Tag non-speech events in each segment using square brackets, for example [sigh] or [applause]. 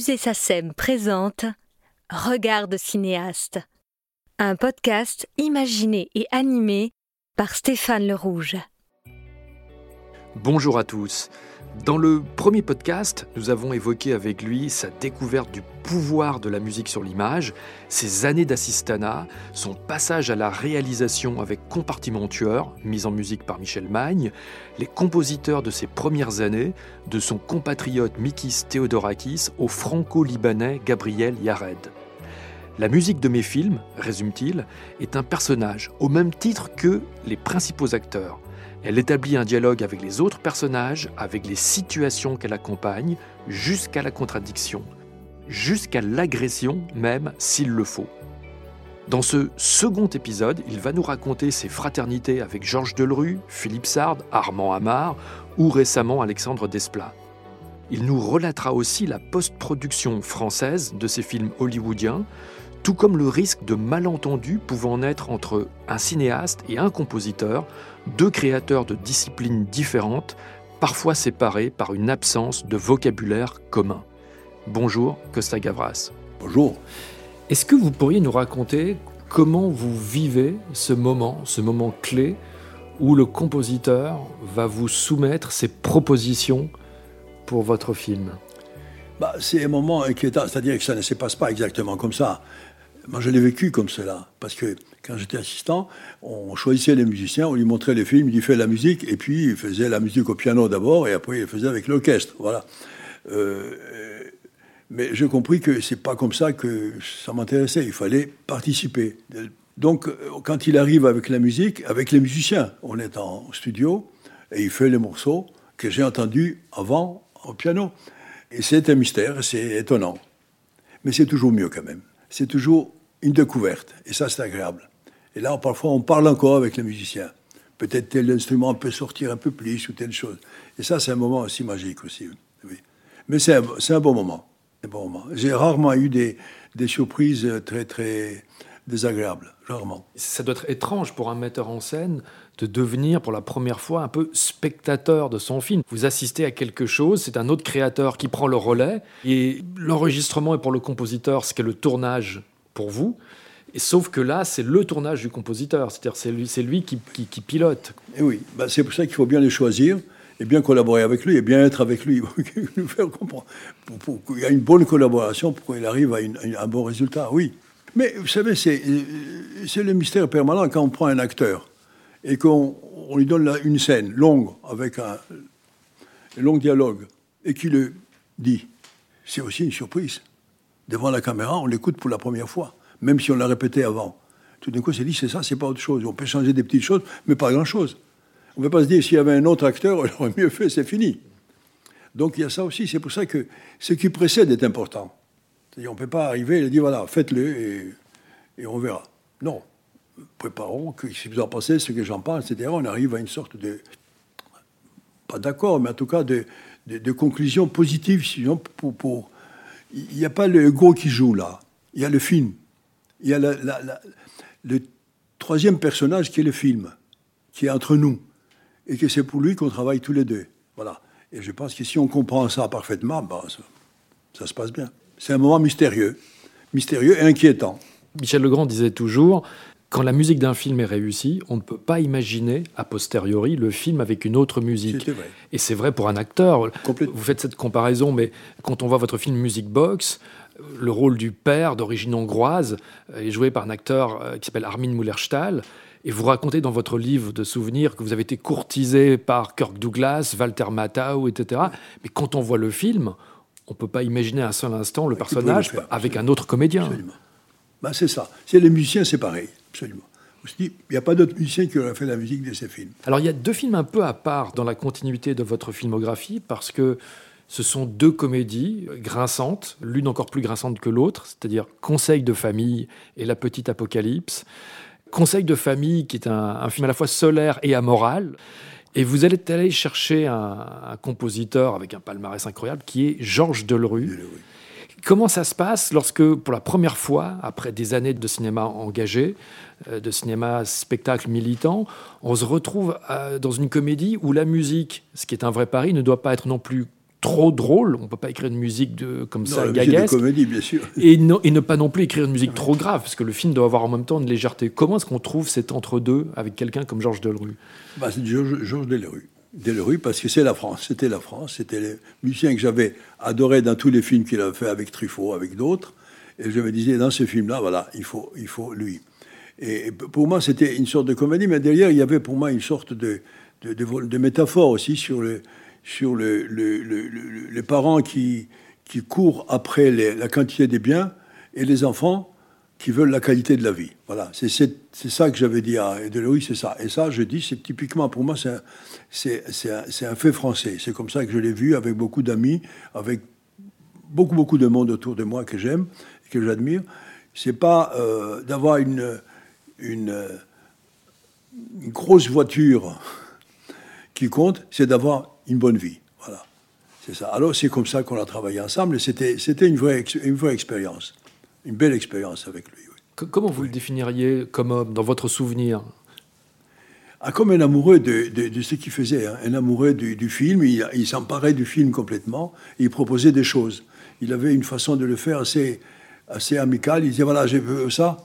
Musée SACEM présente Regarde cinéaste, un podcast imaginé et animé par Stéphane Le Rouge. Bonjour à tous. Dans le premier podcast, nous avons évoqué avec lui sa découverte du pouvoir de la musique sur l'image, ses années d'assistanat, son passage à la réalisation avec Compartiment Tueur, mise en musique par Michel Magne, les compositeurs de ses premières années, de son compatriote Mikis Theodorakis au franco-libanais Gabriel Yared. La musique de mes films, résume-t-il, est un personnage, au même titre que les principaux acteurs. Elle établit un dialogue avec les autres personnages, avec les situations qu'elle accompagne, jusqu'à la contradiction, jusqu'à l'agression même s'il le faut. Dans ce second épisode, il va nous raconter ses fraternités avec Georges Delerue, Philippe Sard, Armand Amar ou récemment Alexandre Desplat. Il nous relatera aussi la post-production française de ses films hollywoodiens, tout comme le risque de malentendus pouvant naître entre un cinéaste et un compositeur, deux créateurs de disciplines différentes, parfois séparés par une absence de vocabulaire commun. Bonjour, Costa Gavras. Bonjour. Est-ce que vous pourriez nous raconter comment vous vivez ce moment, ce moment clé où le compositeur va vous soumettre ses propositions pour votre film? Bah, C'est un moment inquiétant, c'est-à-dire que ça ne se passe pas exactement comme ça. Moi, je l'ai vécu comme cela, parce que quand j'étais assistant, on choisissait les musiciens, on lui montrait les films, il lui fait la musique, et puis il faisait la musique au piano d'abord, et après il faisait avec l'orchestre. Voilà. Euh, mais j'ai compris que c'est pas comme ça que ça m'intéressait. Il fallait participer. Donc, quand il arrive avec la musique, avec les musiciens, on est en studio et il fait les morceaux que j'ai entendus avant au piano. Et c'est un mystère, c'est étonnant. Mais c'est toujours mieux quand même c'est toujours une découverte. Et ça, c'est agréable. Et là, parfois, on parle encore avec les musiciens. Peut-être tel instrument peut sortir un peu plus ou telle chose. Et ça, c'est un moment aussi magique aussi. Mais c'est un, un, bon moment. Moment. J'ai rarement eu des, des surprises très, très désagréables. Rarement. Ça doit être étrange pour un metteur en scène de devenir pour la première fois un peu spectateur de son film. Vous assistez à quelque chose, c'est un autre créateur qui prend le relais, et l'enregistrement est pour le compositeur ce qu'est le tournage pour vous. Et sauf que là, c'est le tournage du compositeur, c'est-à-dire c'est lui, c'est lui qui, qui, pilote. Et oui, bah c'est pour ça qu'il faut bien les choisir et bien collaborer avec lui et bien être avec lui, [laughs] nous faire comprendre. Pour, qu'il y a une bonne collaboration pour qu'il arrive à, à, un bon résultat, oui. Mais vous savez, c'est, c'est le mystère permanent quand on prend un acteur et qu'on lui donne une scène longue, avec un, long dialogue, et qu'il le dit, c'est aussi une surprise. Devant la caméra, on l'écoute pour la première fois, même si on l'a répété avant. Tout d'un coup, c'est dit, c'est ça, c'est pas autre chose. On peut changer des petites choses, mais pas grand-chose. On ne peut pas se dire, s'il y avait un autre acteur, [laughs] il aurait mieux fait, c'est fini. Donc il y a ça aussi. C'est pour ça que ce qui précède est important. On ne peut pas arriver et dire, voilà, faites-le et, on verra. Non préparons, que, si vous en pensez, ce que j'en pense, etc., on arrive à une sorte de, pas d'accord, mais en tout cas de, conclusion positive. Sinon, pour, il n'y a pas le gros qui joue là, il y a le film. Il y a le troisième personnage qui est le film, qui est entre nous, et que c'est pour lui qu'on travaille tous les deux. Voilà. Et je pense que si on comprend ça parfaitement, ben, ça se passe bien. C'est un moment mystérieux, mystérieux et inquiétant. Michel Legrand disait toujours quand la musique d'un film est réussie, on ne peut pas imaginer a posteriori le film avec une autre musique. Et c'est vrai pour un acteur. Vous faites cette comparaison, mais quand on voit votre film Music Box, le rôle du père d'origine hongroise est joué par un acteur euh, qui s'appelle Armin Mullerstahl. Et vous racontez dans votre livre de souvenirs que vous avez été courtisé par Kirk Douglas, Walter Matthau, etc. Mais quand on voit le film, on ne peut pas imaginer un seul instant le personnage avec un autre comédien. Ben, c'est ça. C'est les musiciens, c'est pareil. Absolument. Il n'y a pas d'autres musiciens qui auraient fait la musique de ces films. Alors il y a deux films un peu à part dans la continuité de votre filmographie parce que ce sont deux comédies grinçantes, l'une encore plus grinçante que l'autre, c'est-à-dire Conseil de famille et La petite apocalypse. Conseil de famille qui est un, film à la fois solaire et amoral. Et vous allez aller chercher un, compositeur avec un palmarès incroyable qui est Georges Delerue. Comment ça se passe lorsque, pour la première fois, après des années de cinéma engagé, euh, de cinéma spectacle militant, on se retrouve euh, dans une comédie où la musique, ce qui est un vrai pari, ne doit pas être non plus trop drôle. On ne peut pas écrire une musique de, comme ça, la gaguesque. de comédie, bien sûr. Et, et, ne pas non plus écrire une musique trop grave, parce que le film doit avoir en même temps une légèreté. Comment est-ce qu'on trouve cet entre-deux avec quelqu'un comme Georges Delerue? Bah, C'est Georges, Georges Delerue. Delerue, parce que c'est la France, c'était la France, c'était les musiciens que j'avais adorés dans tous les films qu'il avait fait avec Truffaut, avec d'autres. Et je me disais, dans ce film-là, voilà, il faut, il faut lui. Et pour moi, c'était une sorte de comédie, mais derrière, il y avait pour moi une sorte de, de, de, métaphore aussi sur, le, sur le, les parents qui, qui courent après la quantité des biens et les enfants qui veulent la qualité de la vie. Voilà, c'est ça que j'avais dit à Deloïs, c'est ça. Et ça, je dis, c'est typiquement, pour moi, c'est un, un, fait français. C'est comme ça que je l'ai vu avec beaucoup d'amis, avec beaucoup, beaucoup de monde autour de moi que j'aime que j'admire. C'est pas euh, d'avoir une, une, grosse voiture qui compte, c'est d'avoir une bonne vie. Voilà, c'est ça. Alors, c'est comme ça qu'on a travaillé ensemble et c'était une vraie, une vraie expérience une belle expérience avec lui. Comment vous le définiriez comme homme, dans votre souvenir? Ah, Comme un amoureux de, ce qu'il faisait, hein. un amoureux du, film. Il, s'emparait du film complètement et il proposait des choses. Il avait une façon de le faire assez, assez amicale. Il disait voilà, je veux ça,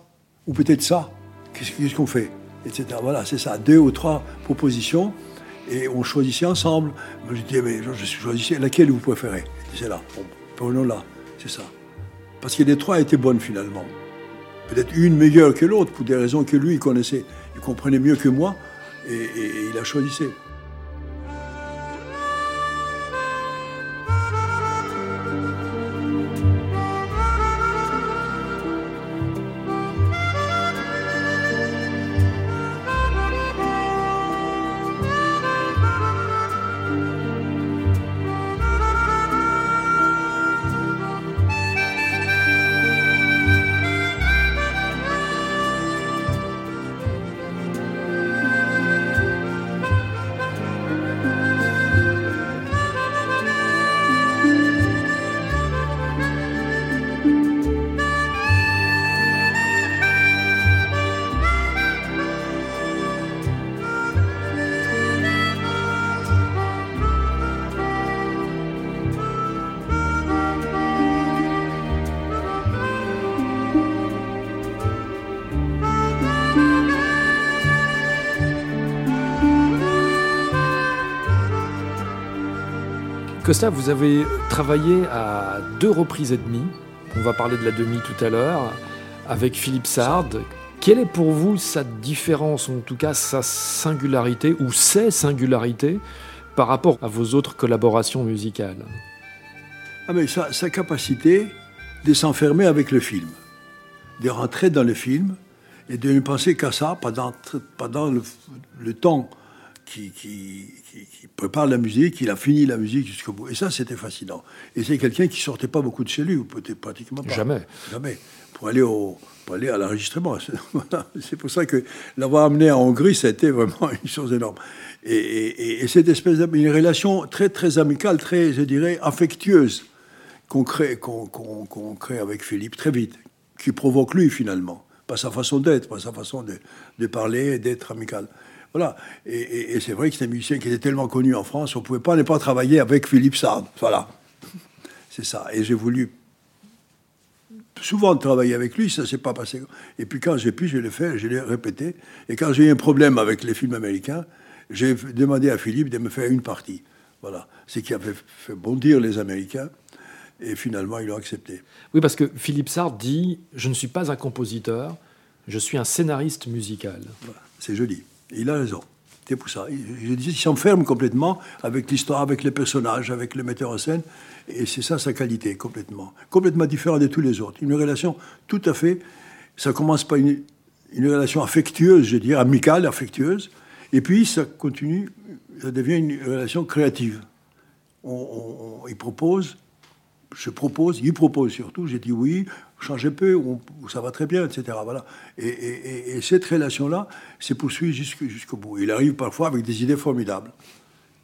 ou peut-être ça. Qu'est-ce qu'on fait? Etc. Voilà, c'est ça. Deux ou trois propositions et on choisissait ensemble. Moi, je disais mais je choisissais laquelle vous préférez? C'est là. Bon, prenons là. C'est ça. Parce que les trois étaient bonnes finalement. Peut-être une meilleure que l'autre, pour des raisons que lui, il connaissait. Il comprenait mieux que moi, et, il a choisi. Costa, vous avez travaillé à deux reprises et demie. On va parler de la demi tout à l'heure, avec Philippe Sard. Quelle est pour vous sa différence, en tout cas sa singularité, ou ses singularités, par rapport à vos autres collaborations musicales? Ah mais sa, capacité de s'enfermer avec le film, de rentrer dans le film et de ne penser qu'à ça pendant, pendant le temps qui, qui, prépare la musique, il a fini la musique jusqu'au bout. Et ça, c'était fascinant. Et c'est quelqu'un qui sortait pas beaucoup de chez lui, ou peut-être pratiquement pas. Jamais. Jamais. Pour aller, au, pour aller à l'enregistrement. [laughs] c'est pour ça que l'avoir amené en Hongrie, ça a été vraiment une chose énorme. Et, et, cette espèce d'une relation très, très amicale, très, je dirais, affectueuse qu'on crée, qu'on crée avec Philippe très vite, qui provoque lui finalement. Pas sa façon d'être, pas sa façon de, de parler, d'être amical. Voilà. Et, c'est vrai que c'est un musicien qui était tellement connu en France, on ne pouvait pas ne pas travailler avec Philippe Sard. Voilà. C'est ça. Et j'ai voulu souvent travailler avec lui, ça ne s'est pas passé. Et puis quand j'ai pu, je l'ai fait, je l'ai répété. Et quand j'ai eu un problème avec les films américains, j'ai demandé à Philippe de me faire une partie. Voilà. C'est qui avait fait bondir les Américains. Et finalement, ils l'ont accepté. Oui, parce que Philippe Sard dit Je ne suis pas un compositeur, je suis un scénariste musical. C'est joli. Il a raison. C'est pour ça. Il, s'enferme complètement avec l'histoire, avec les personnages, avec le metteur en scène. Et c'est ça sa qualité, complètement. Complètement différent de tous les autres. Une relation tout à fait. Ça commence par une, relation affectueuse, je dire, amicale, affectueuse. Et puis ça continue, ça devient une relation créative. il propose, je propose, il propose surtout, j'ai dit oui, changez peu, ça va très bien, etc. Voilà. Et, cette relation-là s'est poursuivie jusqu'au bout. Il arrive parfois avec des idées formidables.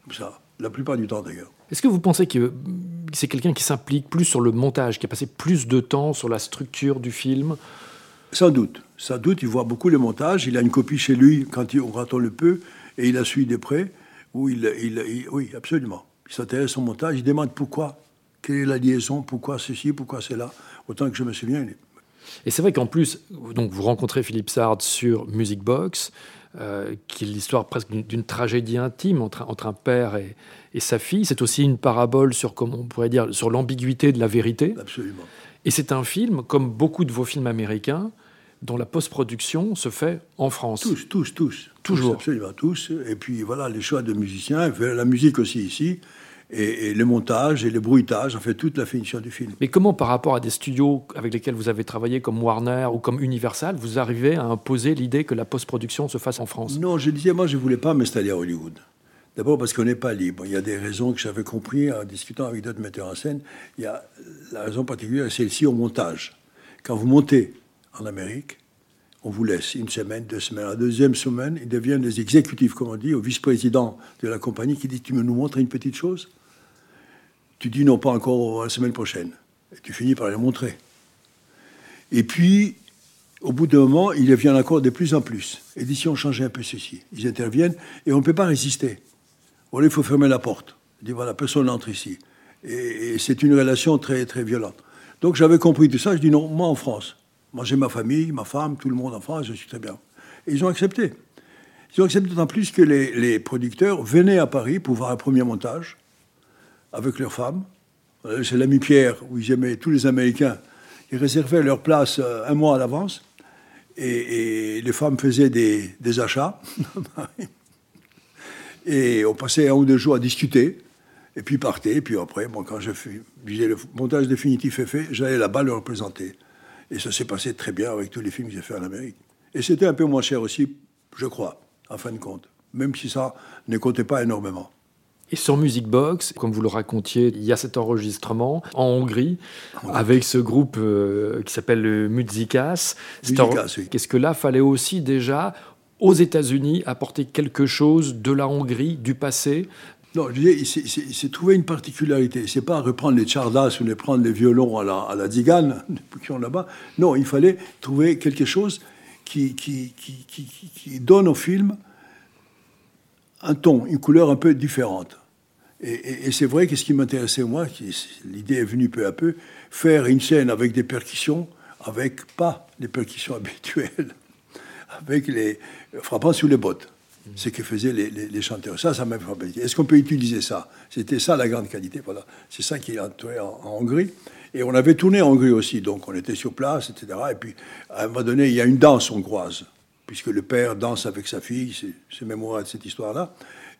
Comme ça, la plupart du temps d'ailleurs. Est-ce que vous pensez que c'est quelqu'un qui s'implique plus sur le montage, qui a passé plus de temps sur la structure du film? Sans doute. Sans doute, il voit beaucoup le montage. Il a une copie chez lui quand, il, on le peut, et il a suivi de près. Où il, oui, absolument. qui s'intéresse au montage, il demande pourquoi, quelle est la liaison, pourquoi ceci, pourquoi cela. Autant que je me souviens. Et c'est vrai qu'en plus, donc vous rencontrez Philippe Sard sur Music Box, euh, qui est l'histoire presque d'une tragédie intime entre, entre un père et, et sa fille. C'est aussi une parabole sur, comment on pourrait dire, sur l'ambiguïté de la vérité. Absolument. Et c'est un film, comme beaucoup de vos films américains, dont la post-production se fait en France. Tous, tous, tous. Toujours. absolument tous. Et puis voilà, les choix de musiciens, la musique aussi ici, et, le montage et le bruitage, en fait toute la finition du film. Mais comment par rapport à des studios avec lesquels vous avez travaillé comme Warner ou comme Universal, vous arrivez à imposer l'idée que la post-production se fasse en France? Non, je disais, moi je ne voulais pas m'installer à Hollywood. D'abord parce qu'on n'est pas libre. Il y a des raisons que j'avais compris en discutant avec d'autres metteurs en scène. Il y a la raison particulière, c'est celle-ci au montage. Quand vous montez en Amérique, on vous laisse une semaine, deux semaines. La deuxième semaine, ils deviennent des exécutifs, comme on dit, au vice-président de la compagnie qui dit Tu me nous montres une petite chose? Tu dis non, pas encore la semaine prochaine. Et tu finis par les montrer. Et puis, au bout d'un moment, ils deviennent encore de plus en plus. Et d'ici, on change un peu ceci. Ils interviennent et on ne peut pas résister. Voilà, il faut fermer la porte. Il dit voilà, personne n'entre ici. Et, c'est une relation très, très violente. Donc j'avais compris tout ça. Je dis non, moi en France. Moi j'ai ma famille, ma femme, tout le monde en France, je suis très bien. Et ils ont accepté. Ils ont accepté d'autant plus que les, producteurs venaient à Paris pour voir un premier montage avec leurs femmes. Euh, c'est l'ami Pierre, où ils aimaient tous les Américains. Ils réservaient leur place euh, un mois à l'avance. Et, les femmes faisaient des, achats. [laughs] Et on passait un ou deux jours à discuter, et puis partait. Et puis après, quand je le montage définitif est fait, j'allais là-bas le représenter. Et ça s'est passé très bien avec tous les films que j'ai fait en Amérique. Et c'était un peu moins cher aussi, je crois, en fin de compte, même si ça ne comptait pas énormément. Et sur Music Box, comme vous le racontiez, il y a cet enregistrement en Hongrie avec ce groupe euh, qui s'appelle Muzikas. Muzikas oui. Qu'est-ce que là, fallait aussi déjà aux États-Unis apporter quelque chose de la Hongrie, du passé? Non, je disais, c'est trouver une particularité. C'est pas reprendre les chardas ou les prendre les violons à la, à la digane, qui ont là-bas. Non, il fallait trouver quelque chose qui, qui, qui, qui, donne au film un ton, une couleur un peu différente. Et, et c'est vrai que ce qui m'intéressait, moi, l'idée est venue peu à peu, faire une scène avec des percussions, avec pas les percussions [laughs] habituelles avec les frappant sous les bottes. Ce que faisaient les, les, chanteurs. Ça, ça m'a frappé. Est-ce qu'on peut utiliser ça? C'était ça la grande qualité. Voilà. C'est ça qui est entouré en, Hongrie. Et on avait tourné en Hongrie aussi, donc on était sur place, etc. Et puis, à un moment donné, il y a une danse hongroise, puisque le père danse avec sa fille, c'est mémoire de cette histoire-là.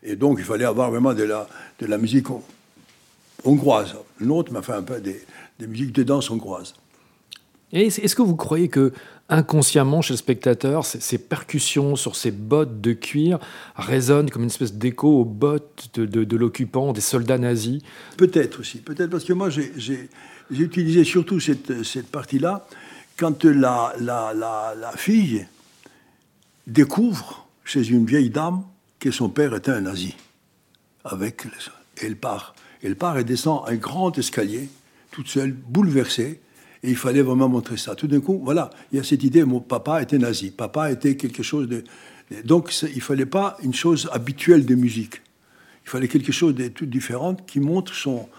Et donc, il fallait avoir vraiment de la, de la musique hongroise. L'autre m'a fait un peu des, des musiques de danse hongroise. Est-ce que vous croyez que inconsciemment chez le spectateur, ces, percussions sur ces bottes de cuir résonnent comme une espèce d'écho aux bottes de, l'occupant, des soldats nazis? Peut-être aussi, peut-être parce que moi j'ai utilisé surtout cette, cette partie-là quand la, la, la, fille découvre chez une vieille dame que son père était un nazi. Avec, elle part. Elle part et descend un grand escalier, toute seule, bouleversée et il fallait vraiment montrer ça. Tout d'un coup, voilà, il y a cette idée, mon papa était nazi, papa était quelque chose de... Donc il ne fallait pas une chose habituelle de musique. Il fallait quelque chose de tout différent qui montre son...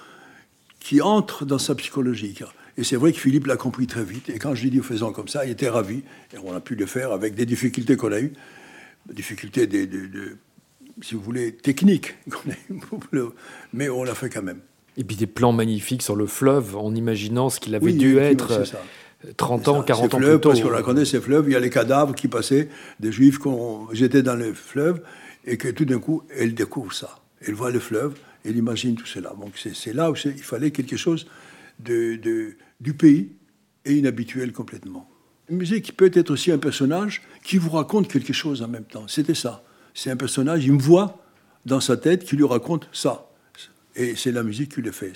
qui entre dans sa psychologie. Et c'est vrai que Philippe l'a compris très vite. Et quand je lui ai dit, faisons comme ça, il était ravi. Et on a pu le faire avec des difficultés qu'on a eues. Difficultés, de, si vous voulez, techniques. [laughs] Mais on l'a fait quand même. Et puis des plans magnifiques sur le fleuve, en imaginant ce qu'il avait dû être 30 ans, 40 ans plus tôt. Parce qu'on la connaît, ces fleuves, il y a les cadavres qui passaient, des juifs qui j'étais dans le fleuve, et que tout d'un coup, elle découvre ça. Elle voit le fleuve, elle imagine tout cela. Donc c'est là où il fallait quelque chose de, de, du pays et inhabituel complètement. Une musique peut être aussi un personnage qui vous raconte quelque chose en même temps. C'était ça. C'est un personnage, il me voit dans sa tête qui lui raconte ça. Et c'est la musique qui le fait.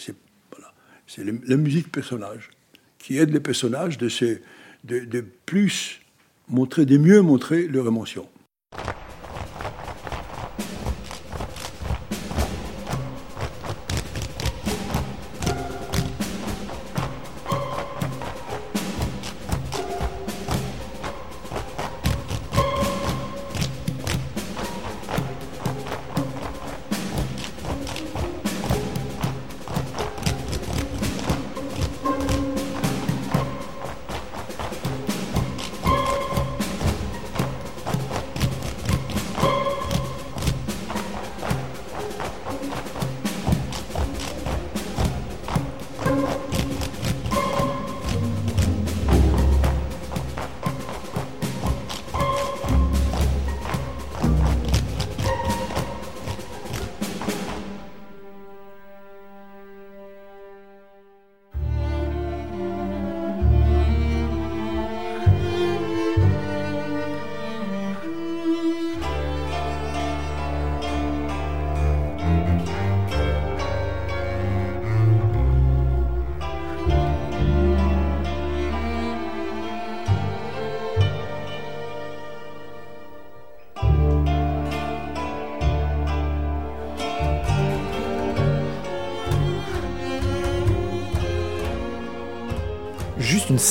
C'est la musique personnage qui aide les personnages de, de plus montrer, de mieux montrer leur émotion.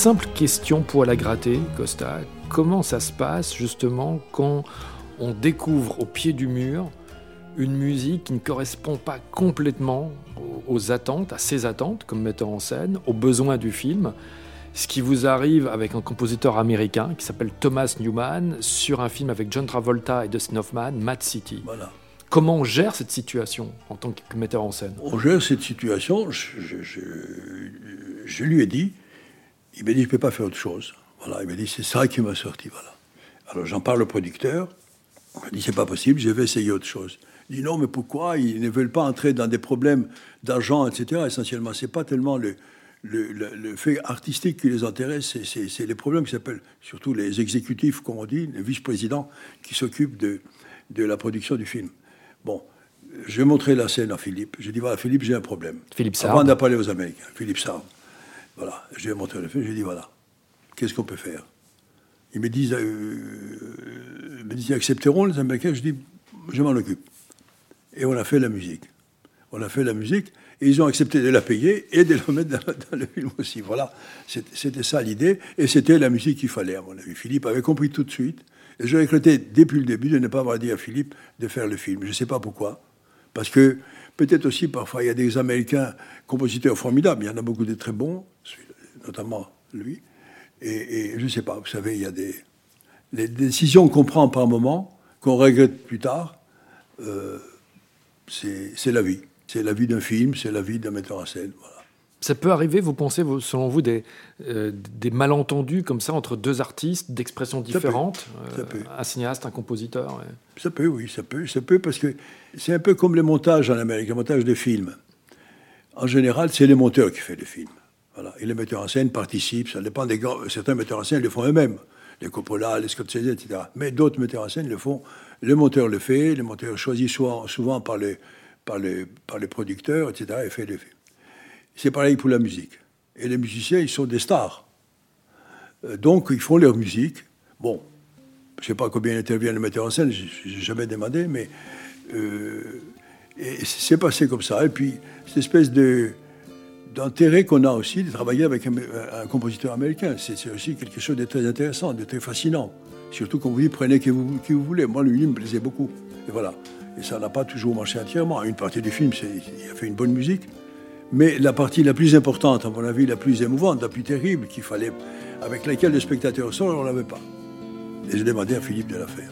Simple question pour la gratter, Costa. Comment ça se passe justement quand on découvre au pied du mur une musique qui ne correspond pas complètement aux attentes, à ses attentes comme metteur en scène, aux besoins du film? Ce qui vous arrive avec un compositeur américain qui s'appelle Thomas Newman sur un film avec John Travolta et Dustin Hoffman, Mad City. Voilà. Comment on gère cette situation en tant que metteur en scène? On gère cette situation, je, je, lui ai dit, il m'a dit je ne peux pas faire autre chose. Voilà, il m'a dit c'est ça qui m'a sorti. Voilà. Alors j'en parle au producteur, il m'a dit c'est pas possible, je vais essayer autre chose. Il dit non mais pourquoi? Ils ne veulent pas entrer dans des problèmes d'argent, etc. Essentiellement, c'est pas tellement le, le, fait artistique qui les intéresse, c'est les problèmes qui s'appellent, surtout les exécutifs, comme on dit, les vice-présidents qui s'occupent de, de la production du film. Bon, je vais montrer la scène à Philippe. Je dis voilà, Philippe, j'ai un problème. Philippe Sarr. Avant d'appeler aux Américains, Philippe Sarr. Voilà, je vais montrer le film. Je dis voilà, qu'est-ce qu'on peut faire? Ils me disent, euh, ils me disent, accepteront les Américains Je dis, je m'en occupe. Et on a fait la musique. On a fait la musique. Et ils ont accepté de la payer et de la mettre dans, le film aussi. Voilà, c'était ça l'idée. Et c'était la musique qu'il fallait, à mon avis. Philippe avait compris tout de suite. Et je regrettais depuis le début de ne pas avoir dit à Philippe de faire le film. Je ne sais pas pourquoi. Parce que peut-être aussi, parfois, il y a des Américains compositeurs formidables. Il y en a beaucoup de très bons, notamment lui. Et, je ne sais pas, vous savez, il y a des, décisions qu'on prend par moment, qu'on regrette plus tard. Euh, c'est la vie. C'est la vie d'un film, c'est la vie d'un metteur en scène. Ça peut arriver, vous pensez, selon vous, des, euh, des malentendus comme ça entre deux artistes d'expressions différentes euh, Un cinéaste, un compositeur Ça peut, oui, ça peut. Ça peut parce que c'est un peu comme les montages en Amérique, les montages de films. En général, c'est les monteurs qui font les films. Voilà. Et les metteurs en scène participent. Ça dépend des grands. Certains metteurs en scène le font eux-mêmes. Les Coppola, les Scorsese, etc. Mais d'autres metteurs en scène le font. Le monteur le fait. Le monteur choisit souvent, souvent par les par les, par les producteurs, etc., et fait les films. C'est pareil pour la musique. Et les musiciens, ils sont des stars. Euh, donc, ils font leur musique. Bon, je ne sais pas combien intervient le metteur en scène, je n'ai jamais demandé, mais euh, c'est passé comme ça. Et puis, cette espèce d'intérêt qu'on a aussi de travailler avec un, compositeur américain. C'est aussi quelque chose de très intéressant, de très fascinant. Surtout quand vous dites prenez qui vous, vous voulez. Moi, lui, il me plaisait beaucoup. Et voilà. Et ça n'a pas toujours marché entièrement. Une partie du film, il a fait une bonne musique. Mais la partie la plus importante, à mon avis, la plus émouvante, la plus terrible, qu'il fallait, avec laquelle le spectateur sort, on ne l'avait pas. Et j'ai demandé à Philippe de la faire.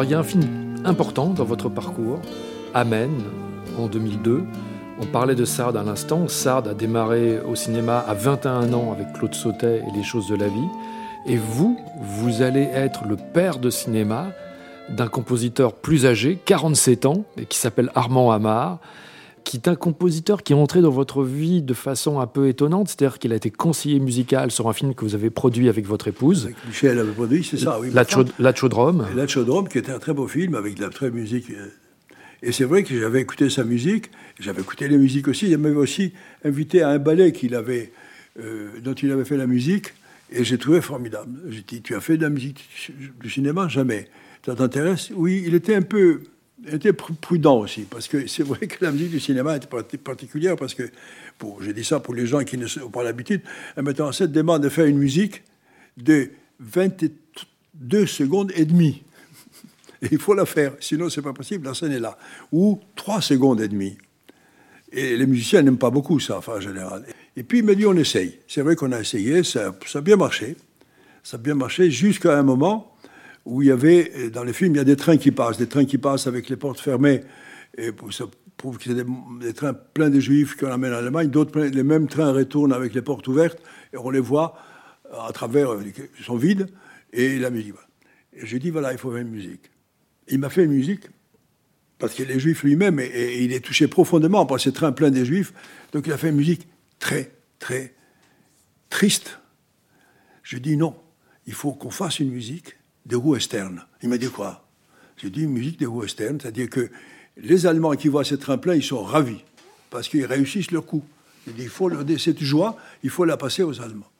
Alors il y a un film important dans votre parcours, Amen, en 2002. On parlait de Sard à l'instant. Sard a démarré au cinéma à 21 ans avec Claude Sautet et Les choses de la vie. Et vous, vous allez être le père de cinéma d'un compositeur plus âgé, 47 ans, qui s'appelle Armand Amar, qui est un compositeur qui est entré dans votre vie de façon un peu étonnante, c'est-à-dire qu'il a été conseiller musical sur un film que vous avez produit avec votre épouse. Avec Michel avait produit, c'est ça, oui. La, Chaudrome. La Chaudrome, qui était un très beau film avec de la très musique. Euh. Et c'est vrai que j'avais écouté sa musique, j'avais écouté les musiques aussi. Il m'avait aussi invité à un ballet qu'il avait, euh, dont il avait fait la musique, et j'ai trouvé formidable. J'ai dit, tu as fait de la musique du cinéma? Jamais. Ça t'intéresse? Oui, il était un peu était prudent aussi, parce que c'est vrai que la musique du cinéma est particulière, parce que, pour, j'ai dit ça pour les gens qui ne sont pas l'habitude, un metteur en scène demande de faire une musique de 22 secondes et demie. Et [laughs] il faut la faire, sinon c'est pas possible, la scène est là. Ou 3 secondes et demie. Et les musiciens n'aiment pas beaucoup ça, enfin, en général. Et puis il m'a dit on essaye. C'est vrai qu'on a essayé, ça, ça a bien marché. Ça a bien marché jusqu'à un moment où il y avait, dans les films, il y a des trains qui passent, des trains qui passent avec les portes fermées et pour, prouve que c'est des, trains pleins de juifs qu'on amène en Allemagne. D'autres, les mêmes trains retournent avec les portes ouvertes et on les voit à travers, ils sont vides et la musique. Et j'ai dit, voilà, il faut faire une musique. Il m'a fait une musique parce qu'il est juif lui-même et, il est touché profondément par ces trains pleins des juifs. Donc il a fait une musique très, très triste. Je dis non, il faut qu'on fasse une musique de western. Il m'a dit quoi? J'ai dit musique de western, c'est-à-dire que les Allemands qui voient ces trains pleins, ils sont ravis parce qu'ils réussissent leur coup. Il dit il faut leur cette joie, il faut la passer aux Allemands.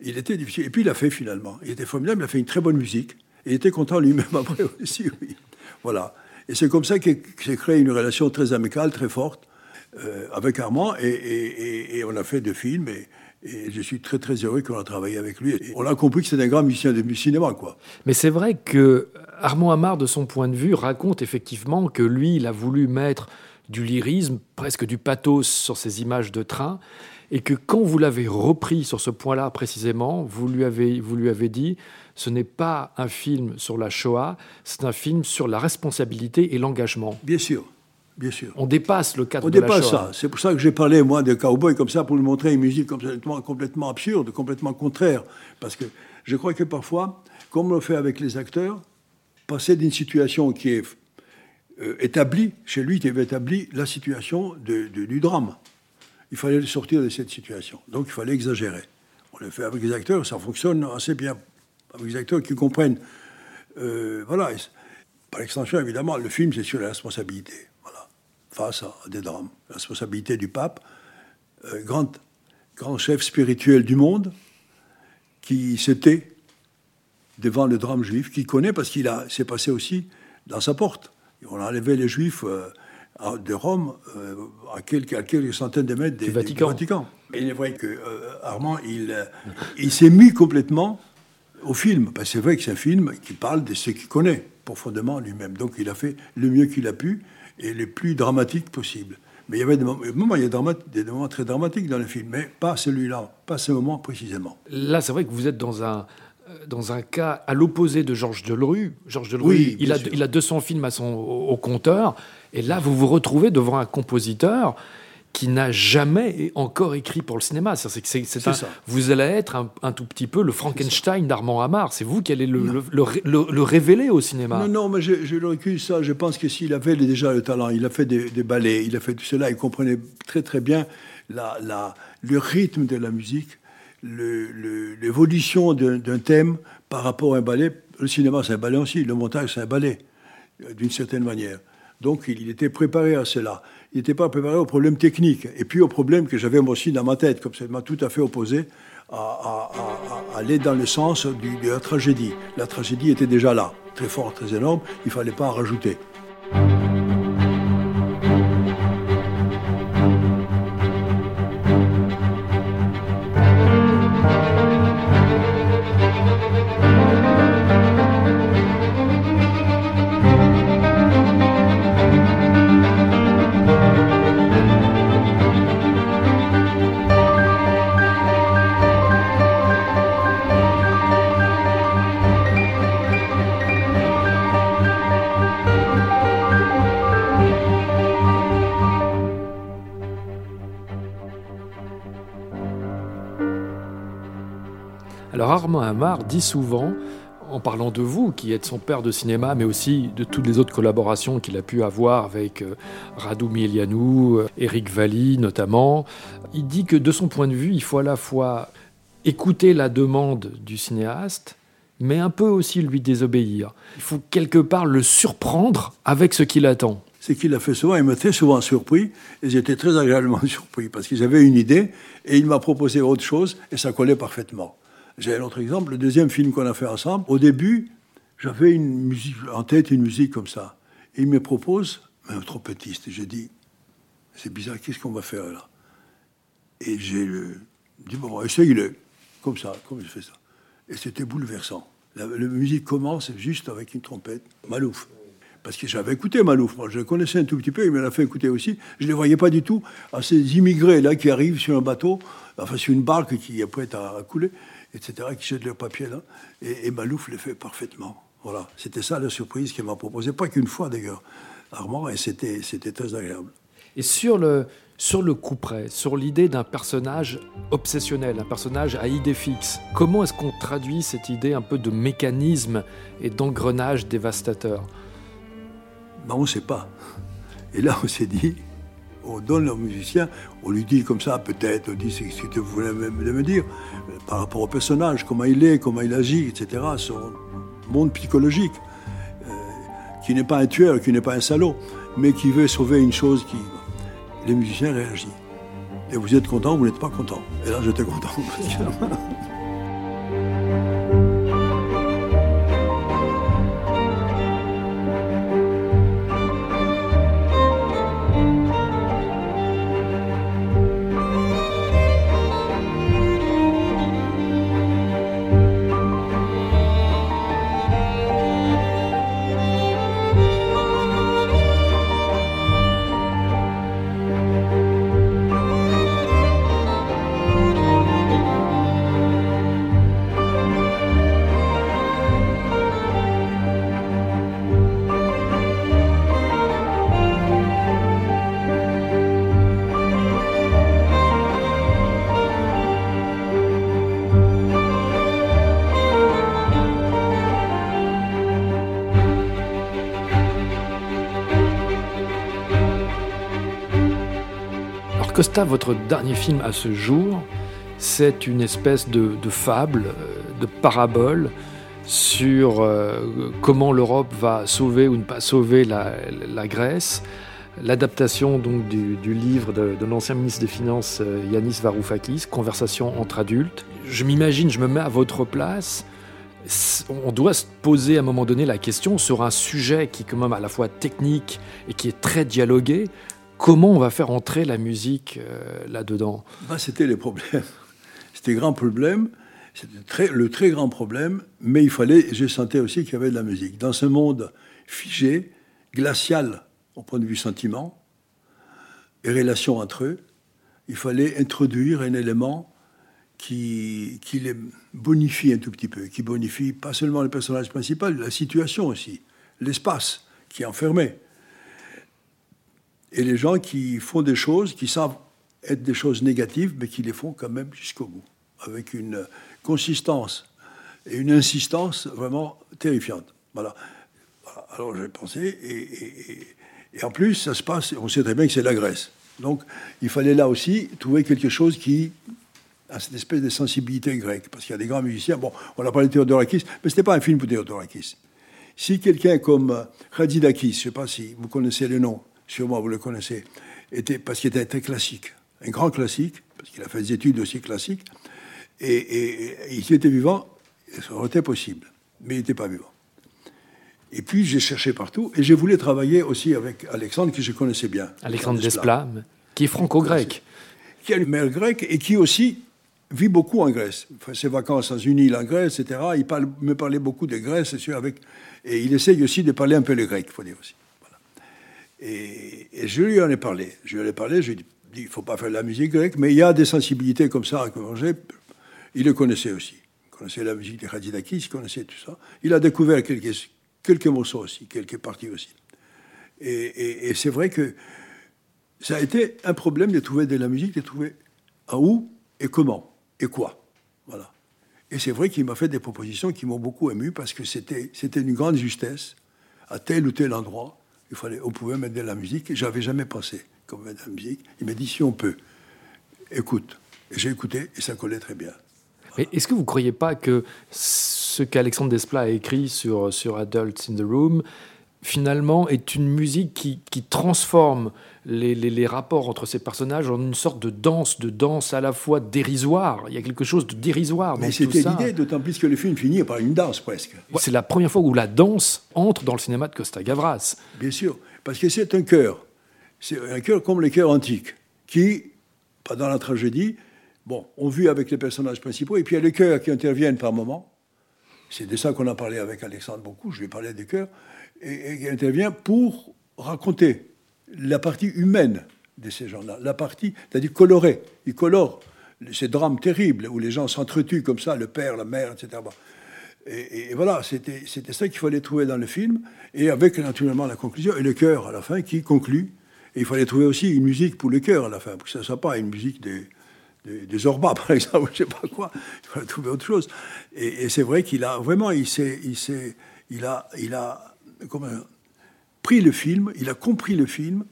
Il était difficile. Et puis il l'a fait finalement. Il était formidable, il a fait une très bonne musique. il était content lui-même [laughs] après aussi. Oui. Voilà. Et c'est comme ça qu'il s'est créé une relation très amicale, très forte euh, avec Armand. Et, on a fait deux films. Et, je suis très très heureux qu'on a travaillé avec lui. on a compris que c'est un grand musicien de cinéma, quoi. Mais c'est vrai que Armand Amar, de son point de vue, raconte effectivement que lui, il a voulu mettre du lyrisme, presque du pathos sur ces images de train, et que quand vous l'avez repris sur ce point-là précisément, vous lui avez, vous lui avez dit, ce n'est pas un film sur la Shoah, c'est un film sur la responsabilité et l'engagement. Bien sûr. Bien sûr. On dépasse le cadre On de dépasse la Shoah. ça. C'est pour ça que j'ai parlé, moi, de cowboy comme ça, pour lui montrer une musique complètement, complètement absurde, complètement contraire. Parce que je crois que parfois, comme on le fait avec les acteurs, passer d'une situation qui est euh, établie, chez lui, qui avait établi la situation du drame il fallait sortir de cette situation. Donc il fallait exagérer. On le fait avec les acteurs, ça fonctionne assez bien. Avec les acteurs qui comprennent. Euh, voilà. Par extension, évidemment, le film, c'est sur la responsabilité. Face à des drames. La responsabilité du pape, euh, grand, grand chef spirituel du monde, qui s'était devant le drame juif, qui connaît parce qu'il s'est passé aussi dans sa porte. On a enlevé les juifs. Euh, de Rome euh, à, quelques, quelques, centaines de mètres du, Vatican. Et il est vrai que euh, Armand, il, il s'est mis complètement au film. Parce que c'est vrai que c'est un film qui parle de ce qu'il connaît profondément lui-même. Donc il a fait le mieux qu'il a pu et le plus dramatique possible. Mais il y avait des moments, il y a des moments très dramatiques dans le film, mais pas celui-là, pas ce moment précisément. Là, c'est vrai que vous êtes dans un, dans un cas à l'opposé de Georges Delerue. Georges Delerue, il, a, il a 200 films à son, au compteur. Et là, vous vous retrouvez devant un compositeur qui n'a jamais encore écrit pour le cinéma. C'est, c'est, c'est vous allez être un, tout petit peu le Frankenstein d'Armand Hamar. C'est vous qui allez le, le, révéler au cinéma. Non, non, mais je, je le recule ça. Je pense que s'il avait déjà le talent, il a fait des, ballets, il a fait tout cela, il comprenait très très bien la, la, le rythme de la musique, l'évolution d'un thème par rapport à un ballet. Le cinéma, c'est un ballet aussi. Le montage, c'est un ballet, euh, d'une certaine manière. Donc il était préparé à cela. Il n'était pas préparé aux problèmes techniques et puis aux problèmes que j'avais moi aussi dans ma tête, comme ça m'a tout à fait opposé à, aller dans le sens de la tragédie. La tragédie était déjà là, très forte, très énorme, il ne fallait pas en rajouter. Amar dit souvent, en parlant de vous, qui êtes son père de cinéma, mais aussi de toutes les autres collaborations qu'il a pu avoir avec euh, Radou Mielianou, Eric euh, Valli notamment, il dit que de son point de vue, il faut à la fois écouter la demande du cinéaste, mais un peu aussi lui désobéir. Il faut quelque part le surprendre avec ce qu'il attend. C'est qu'il a fait souvent, il m'a très souvent surpris, et j'étais très agréablement [laughs] surpris, parce qu'ils avaient une idée, et il m'a proposé autre chose, et ça collait parfaitement. J'ai un autre exemple, le deuxième film qu'on a fait ensemble. Au début, j'avais en tête, une musique comme ça. Et il me propose un trompettiste. J'ai dit, c'est bizarre, qu'est-ce qu'on va faire là? Et j'ai dit, bon, essaye-le. Comme ça, comme je fais ça. Et c'était bouleversant. La, musique commence juste avec une trompette. Malouf. Parce que j'avais écouté Malouf, moi je le connaissais un tout petit peu, il me l'a fait écouter aussi. Je ne les voyais pas du tout à ces immigrés là qui arrivent sur un bateau, enfin sur une barque qui est prête à couler etc., qui jettent leur papier là. Et, Malouf le fait parfaitement. Voilà, c'était ça la surprise qu'il m'a proposé, pas qu'une fois d'ailleurs. Armand, et c'était très agréable. Et sur le, sur le coup près, sur l'idée d'un personnage obsessionnel, un personnage à idée fixe, comment est-ce qu'on traduit cette idée un peu de mécanisme et d'engrenage dévastateur? Ben, On ne sait pas. Et là, on s'est dit, on donne au musicien, on lui dit comme ça, peut-être, on dit ce que tu voulais me dire, par rapport au personnage, comment il est, comment il agit, etc., son monde psychologique, euh, qui n'est pas un tueur, qui n'est pas un salaud, mais qui veut sauver une chose qui les musiciens réagissent. Et vous êtes content, vous n'êtes pas content. Et là, j'étais content. [laughs] Costa, votre dernier film à ce jour, c'est une espèce de, fable, euh, de parabole sur euh, comment l'Europe va sauver ou ne pas sauver la, Grèce. L'adaptation donc du, livre de, l'ancien ministre des Finances euh, Yanis Varoufakis, Conversation entre adultes. Je m'imagine, je me mets à votre place. On doit se poser à un moment donné la question sur un sujet qui est quand même à la fois technique et qui est très dialogué. Comment on va faire entrer la musique euh, là-dedans? Bah, C'était les problèmes. [laughs] C'était grand problème. C'était le très grand problème, mais il fallait, je sentais aussi qu'il y avait de la musique. Dans ce monde figé, glacial au point de vue sentiment et relation entre eux, il fallait introduire un élément qui, qui les bonifie un tout petit peu, qui bonifie pas seulement le personnage principal, la situation aussi, l'espace qui est enfermé et les gens qui font des choses qui savent être des choses négatives, mais qui les font quand même jusqu'au bout, avec une consistance et une insistance vraiment terrifiante. Voilà. Alors j'ai pensé, et, en plus, ça se passe, on sait très bien que c'est la Grèce. Donc il fallait là aussi trouver quelque chose qui a cette espèce de sensibilité grecque, parce qu'il y a des grands musiciens. Bon, on a parlé de Théodorakis, mais ce n'était pas un film pour Théodorakis. Si quelqu'un comme Khadidakis, je ne sais pas si vous connaissez le nom, sûrement vous le connaissez, était, parce qu'il était très classique, un grand classique, parce qu'il a fait des études aussi classiques, et, et, il était vivant, ça aurait été possible, mais il n'était pas vivant. Et puis j'ai cherché partout, et j'ai voulu travailler aussi avec Alexandre, que je connaissais bien. Alexandre Desplat, qui est franco-grec. Qui a une mère grecque, et qui aussi vit beaucoup en Grèce. Enfin, ses vacances dans une île en Grèce, etc. Il parle, me parlait beaucoup de Grèce, avec, et il essaye aussi de parler un peu le grec, il faut dire aussi. Et, je lui en ai parlé. Je lui ai parlé, je lui ai dit, il ne faut pas faire de la musique grecque, mais il y a des sensibilités comme ça à manger. Il le connaissait aussi. Il connaissait la musique de Khadidakis, il connaissait tout ça. Il a découvert quelques, quelques morceaux aussi, quelques parties aussi. Et, c'est vrai que ça a été un problème de trouver de la musique, de trouver à où et comment et quoi. Voilà. Et c'est vrai qu'il m'a fait des propositions qui m'ont beaucoup ému parce que c'était une grande justesse à tel ou tel endroit il fallait, on pouvait mettre de la musique. J'avais jamais pensé qu'on mettre de la musique. Il m'a dit si on peut, écoute. J'ai écouté et ça collait très bien. Est-ce que vous ne croyez pas que ce qu'Alexandre Desplat a écrit sur, sur Adults in the Room, finalement, est une musique qui, qui transforme les, les, rapports entre ces personnages en une sorte de danse, de danse à la fois dérisoire. Il y a quelque chose de dérisoire. Mais c'était l'idée, d'autant plus que le film finit par une danse presque. C'est la première fois où la danse entre dans le cinéma de Costa Gavras. Bien sûr, parce que c'est un cœur. C'est un cœur comme les cœurs antiques, qui, pendant la tragédie, bon, on vit avec les personnages principaux, et puis il y a les cœurs qui interviennent par moments. C'est de ça qu'on a parlé avec Alexandre beaucoup, je lui ai parlé des cœurs, et, et intervient pour raconter la partie humaine de ces gens-là, la partie, c'est-à-dire colorée. Ils colorent ces drames terribles où les gens s'entretuent comme ça, le père, la mère, etc. Et, voilà, c'était ça qu'il fallait trouver dans le film, et avec naturellement la conclusion, et le chœur à la fin qui conclut. Et il fallait trouver aussi une musique pour le chœur à la fin, pour que ça ne soit pas une musique des, des, des [laughs] par exemple, je ne sais pas quoi. Il fallait trouver autre chose. Et, c'est vrai qu'il a vraiment, il, il, il a, il a comment, pris le film, il a compris le film,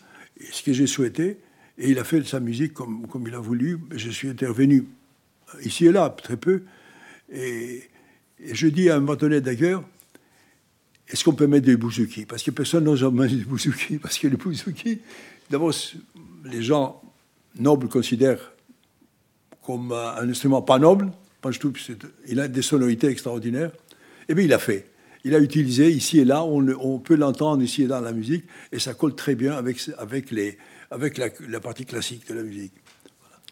ce que j'ai souhaité, et il a fait sa musique comme, comme il a voulu. Je suis intervenu ici et là, très peu. Et, je dis à un donné d'ailleurs, est-ce qu'on peut mettre des bouzouki? Parce que personne n'ose mettre des bouzouki, [laughs] parce que les bouzouki, d'abord, les gens nobles considèrent comme un instrument pas noble. Trouve qu'il a des sonorités extraordinaires. Et bien, il a fait il a utilisé ici et là, on, peut l'entendre ici et là dans la musique, et ça colle très bien avec, avec, les, avec la, partie classique de la musique.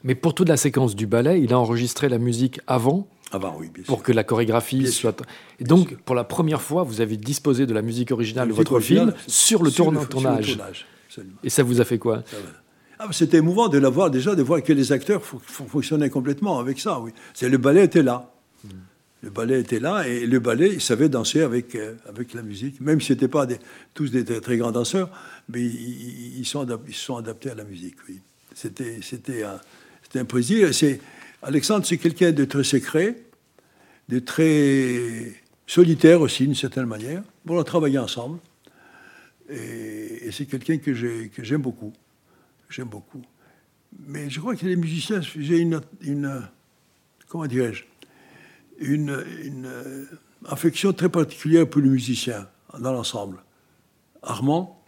Mais pour toute la séquence du ballet, il a enregistré la musique avant avant, oui, bien pour que la chorégraphie soit. Et donc, pour la première fois, vous avez disposé de la musique originale de votre film sur le, tournage. Et ça vous a fait quoi? Ah, C'était émouvant de la voir déjà, de voir que les acteurs fonctionnaient complètement avec ça. Oui. Le ballet était là. Le ballet était là et le ballet, il savait danser avec, euh, avec la musique, même si ce n'étaient pas tous des très, grands danseurs, mais ils, sont, ils sont adaptés à la musique. Oui. C'était, un, un plaisir. Alexandre, c'est quelqu'un de très secret, de très solitaire aussi, d'une certaine manière. Bon, on a travaillé ensemble. Et, c'est quelqu'un que, que j'aime beaucoup. J'aime beaucoup. Mais je crois que les musiciens, j'ai une, une comment dirais-je, une, euh, affection très particulière pour les musiciens dans l'ensemble. Armand,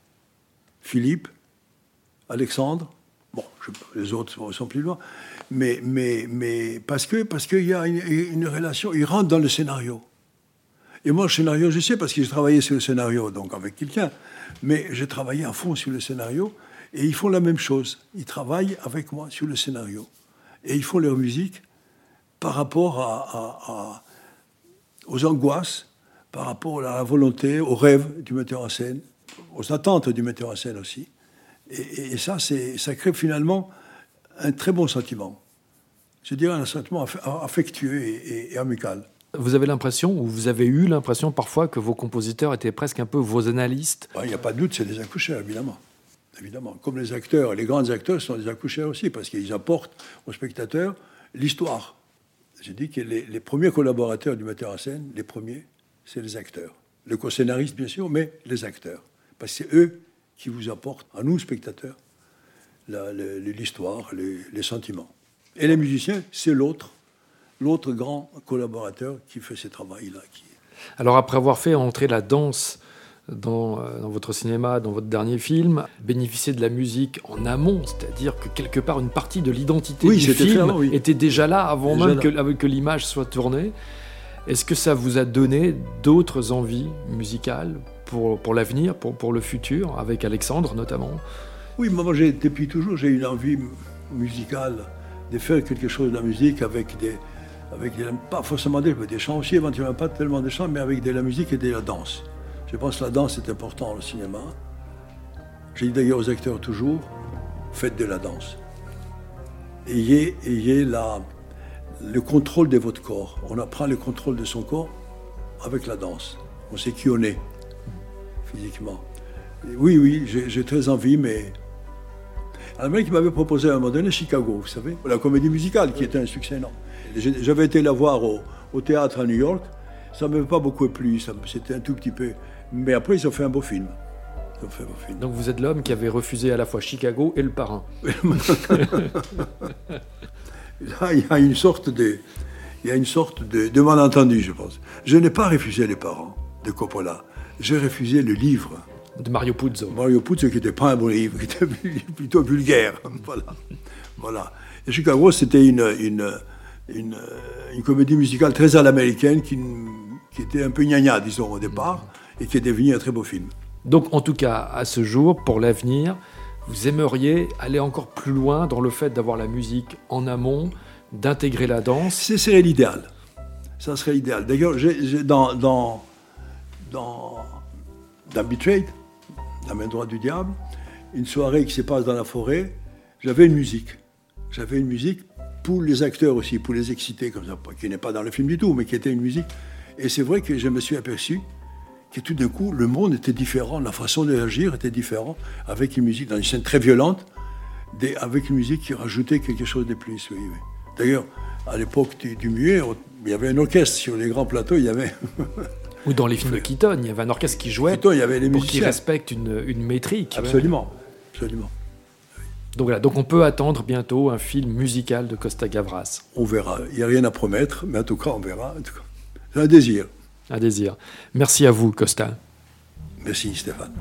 Philippe, Alexandre, bon, les autres sont plus loin, mais, mais, mais parce qu'il parce qu'il y a une, relation, ils rentrent dans le scénario. Et moi, le scénario, je sais parce que j'ai travaillé sur le scénario, donc avec quelqu'un, mais j'ai travaillé à fond sur le scénario, et ils font la même chose. Ils travaillent avec moi sur le scénario. Et ils font leur musique par rapport à, aux angoisses, par rapport à la volonté, aux rêves du metteur en scène, aux attentes du metteur en scène aussi. Et, ça, ça crée finalement un très bon sentiment. Je dirais un sentiment affectueux et, amical. Vous avez l'impression, ou vous avez eu l'impression parfois que vos compositeurs étaient presque un peu vos analystes? Il n'y a pas de doute, c'est des accoucheurs, évidemment. Évidemment. Comme les acteurs, les grands acteurs sont des accoucheurs aussi, parce qu'ils apportent aux spectateurs l'histoire. J'ai dit que les, premiers collaborateurs du metteur en scène, les premiers, c'est les acteurs. Le co-scénariste, bien sûr, mais les acteurs. Parce que c'est eux qui vous apportent, à nous, spectateurs, l'histoire, les, sentiments. Et les musiciens, c'est l'autre, l'autre grand collaborateur qui fait ce travail-là. Alors, après avoir fait entrer la danse euh, dans, votre cinéma, dans votre dernier film, bénéficier de la musique en amont, c'est-à-dire que quelque part une partie de l'identité du film était déjà là avant même Que, que l'image soit tournée. Est-ce que ça vous a donné d'autres envies musicales pour, pour l'avenir, pour, pour le futur, avec Alexandre notamment? Oui, moi j'ai, depuis toujours j'ai une envie musicale de faire quelque chose de la musique avec des, avec des, pas forcément des, des chants aussi, éventuellement pas tellement des chants, mais avec de la musique et de la danse. Je pense que la danse est importante au cinéma. J'ai dit d'ailleurs aux acteurs toujours, faites de la danse. Ayez, ayez la, le contrôle de votre corps. On apprend le contrôle de son corps avec la danse. On sait qui on est physiquement. oui, oui, j'ai très envie, mais... Un mec m'avait proposé à un moment donné Chicago, vous savez, la comédie musicale qui était un succès énorme. J'avais été la voir au, au théâtre à New York. Ça ne m'avait pas beaucoup plu, c'était un tout petit peu mais après, ils ont fait un beau film. Donc vous êtes l'homme qui avait refusé à la fois Chicago et le parrain. [laughs] Là, il y a une sorte de, il y a une sorte de, malentendu, je pense. Je n'ai pas refusé les parents de Coppola. J'ai refusé le livre. De Mario Puzo. Mario Puzo, qui n'était pas un bon livre, qui était [laughs] plutôt vulgaire. [laughs] voilà. voilà. Et Chicago, c'était une, une, une, une, comédie musicale très à l'américaine qui, qui était un peu gnagna, disons, au départ et qui est devenu un très beau film. Donc en tout cas, à ce jour, pour l'avenir, vous aimeriez aller encore plus loin dans le fait d'avoir la musique en amont, d'intégrer la danse Ce serait l'idéal. Ça serait l'idéal. D'ailleurs, dans, dans, dans, dans Betrayed, la main droite du diable, une soirée qui se passe dans la forêt, j'avais une musique. J'avais une musique pour les acteurs aussi, pour les exciter comme ça, qui n'est pas dans le film du tout, mais qui était une musique Et c'est vrai que je me suis aperçu que tout d'un coup, le monde était différent, la façon d'agir était différente, avec une musique dans une scène très violente, avec une musique qui rajoutait quelque chose de plus. Oui, D'ailleurs, à l'époque du, du muet, il y avait un orchestre sur les grands plateaux, il y avait. [laughs] Ou dans les films de Keaton, il y avait un orchestre qui jouait Keaton, il y avait les pour qu'il respecte une, une métrique. Absolument, absolument. Donc voilà, donc on peut attendre bientôt un film musical de Costa Gavras. On verra. Il n'y a rien à promettre, mais en tout cas, on verra. C'est un désir. Un désir. Merci à vous, Costa. Merci, Stéphane.